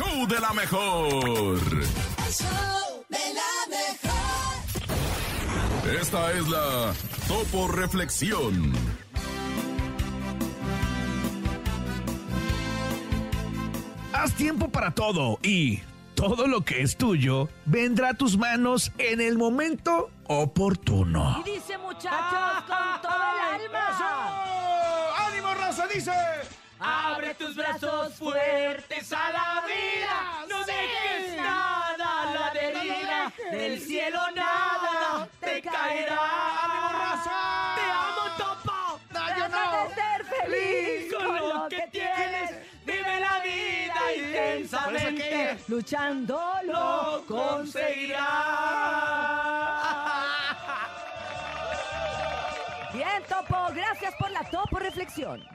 show de la mejor. El show de la mejor. Esta es la Topo Reflexión. Haz tiempo para todo y todo lo que es tuyo vendrá a tus manos en el momento oportuno. Y dice muchachos con todo el alma. ¡Ánimo, raza! Dice. Abre tus brazos fuertes a la cielo nada te caerá. ¡Ánimo, raza! Te amo, Topo. yo Trata no. de ser feliz Con lo que tienes. Vive la vida intensamente. Luchando lo conseguirás. Bien, Topo. Gracias por la Topo Reflexión.